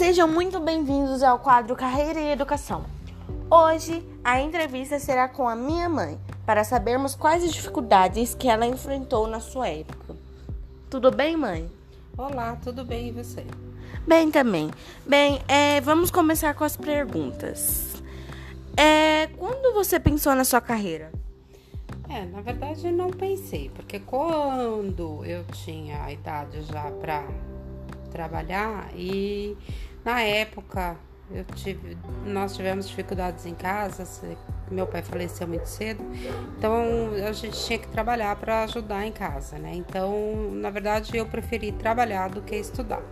Sejam muito bem-vindos ao quadro Carreira e Educação. Hoje a entrevista será com a minha mãe para sabermos quais as dificuldades que ela enfrentou na sua época. Tudo bem, mãe? Olá, tudo bem e você? Bem também. Bem, é, vamos começar com as perguntas. É, quando você pensou na sua carreira? É, na verdade eu não pensei, porque quando eu tinha a idade já para trabalhar e na época eu tive, nós tivemos dificuldades em casa, meu pai faleceu muito cedo, então a gente tinha que trabalhar para ajudar em casa, né? Então, na verdade, eu preferi trabalhar do que estudar.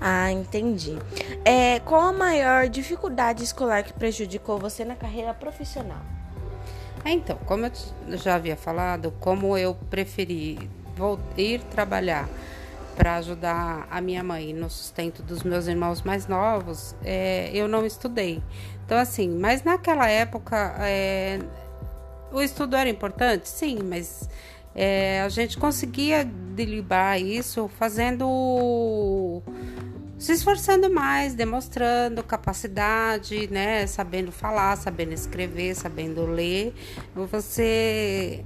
Ah, entendi. É, qual a maior dificuldade escolar que prejudicou você na carreira profissional? É, então, como eu já havia falado, como eu preferi ir trabalhar para ajudar a minha mãe no sustento dos meus irmãos mais novos, é, eu não estudei. Então, assim, mas naquela época é, o estudo era importante, sim, mas é, a gente conseguia delibar isso fazendo se esforçando mais, demonstrando capacidade, né, sabendo falar, sabendo escrever, sabendo ler, você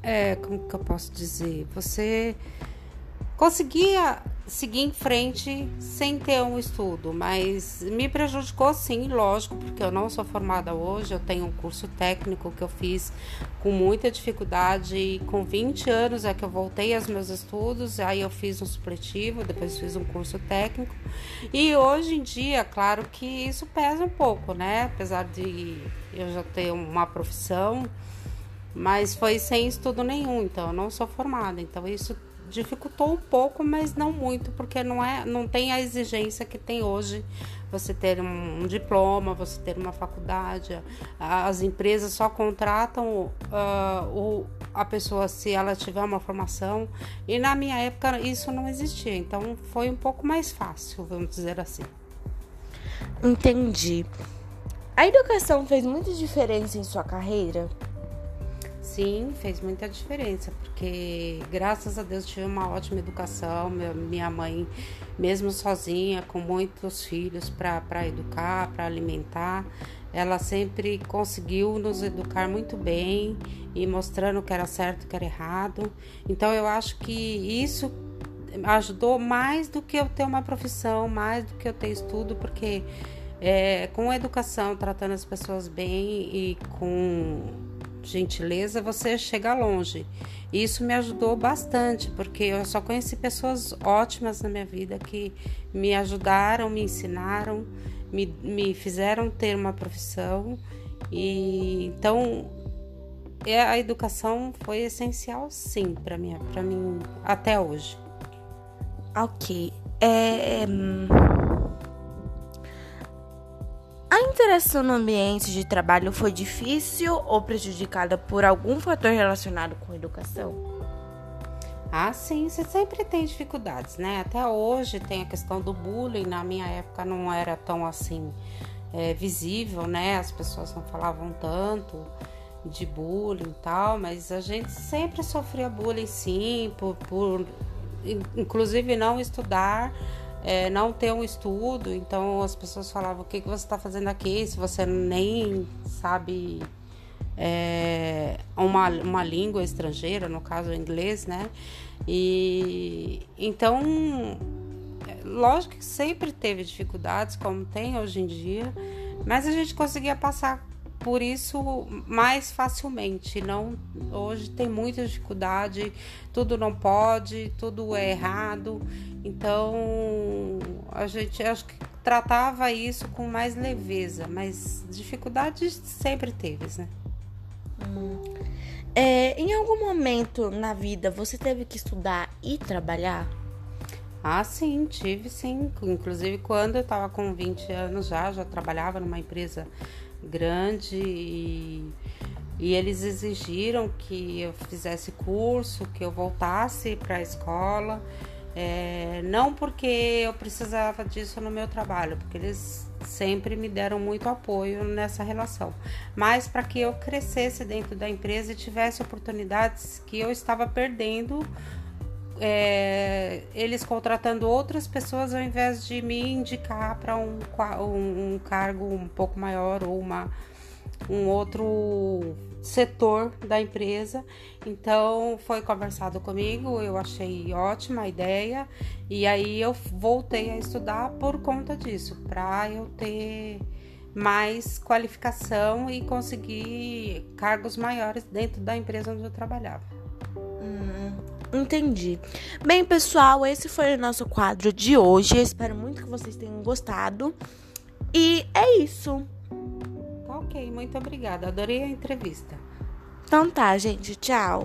é, como que eu posso dizer? Você conseguia seguir em frente sem ter um estudo, mas me prejudicou sim, lógico, porque eu não sou formada hoje, eu tenho um curso técnico que eu fiz com muita dificuldade e com 20 anos é que eu voltei aos meus estudos, aí eu fiz um supletivo, depois fiz um curso técnico. E hoje em dia, claro que isso pesa um pouco, né? Apesar de eu já ter uma profissão, mas foi sem estudo nenhum, então eu não sou formada, então isso dificultou um pouco, mas não muito, porque não é, não tem a exigência que tem hoje você ter um, um diploma, você ter uma faculdade. As empresas só contratam uh, o, a pessoa se ela tiver uma formação. E na minha época isso não existia, então foi um pouco mais fácil, vamos dizer assim. Entendi. A educação fez muita diferença em sua carreira? Sim, fez muita diferença, porque graças a Deus tive uma ótima educação. Minha mãe, mesmo sozinha, com muitos filhos para educar, para alimentar, ela sempre conseguiu nos educar muito bem e mostrando o que era certo o que era errado. Então eu acho que isso ajudou mais do que eu ter uma profissão, mais do que eu ter estudo, porque é, com educação, tratando as pessoas bem e com gentileza, você chega longe. Isso me ajudou bastante, porque eu só conheci pessoas ótimas na minha vida que me ajudaram, me ensinaram, me, me fizeram ter uma profissão. E então é, a educação foi essencial, sim, para mim, para mim até hoje. Ok. É, hum, interação no ambiente de trabalho foi difícil ou prejudicada por algum fator relacionado com educação? Ah, sim, você sempre tem dificuldades, né? Até hoje tem a questão do bullying. Na minha época não era tão assim é, visível, né? As pessoas não falavam tanto de bullying e tal, mas a gente sempre sofria bullying, sim, por, por inclusive não estudar é, não ter um estudo, então as pessoas falavam: o que, que você está fazendo aqui se você nem sabe é, uma, uma língua estrangeira, no caso o inglês, né? E então, lógico que sempre teve dificuldades, como tem hoje em dia, mas a gente conseguia passar por isso mais facilmente. Não hoje tem muita dificuldade, tudo não pode, tudo é errado. Então a gente acho que tratava isso com mais leveza, mas dificuldades sempre teve, né? Hum. É, em algum momento na vida você teve que estudar e trabalhar? Ah, sim, tive sim. Inclusive quando eu estava com 20 anos já, já trabalhava numa empresa grande e, e eles exigiram que eu fizesse curso, que eu voltasse para a escola. É, não porque eu precisava disso no meu trabalho, porque eles sempre me deram muito apoio nessa relação, mas para que eu crescesse dentro da empresa e tivesse oportunidades que eu estava perdendo é, eles contratando outras pessoas ao invés de me indicar para um, um, um, cargo um pouco maior ou uma, um outro setor da empresa. Então foi conversado comigo, eu achei ótima a ideia e aí eu voltei a estudar por conta disso, para eu ter mais qualificação e conseguir cargos maiores dentro da empresa onde eu trabalhava. Entendi. Bem, pessoal, esse foi o nosso quadro de hoje. Eu espero muito que vocês tenham gostado. E é isso. Ok, muito obrigada. Adorei a entrevista. Então tá, gente. Tchau.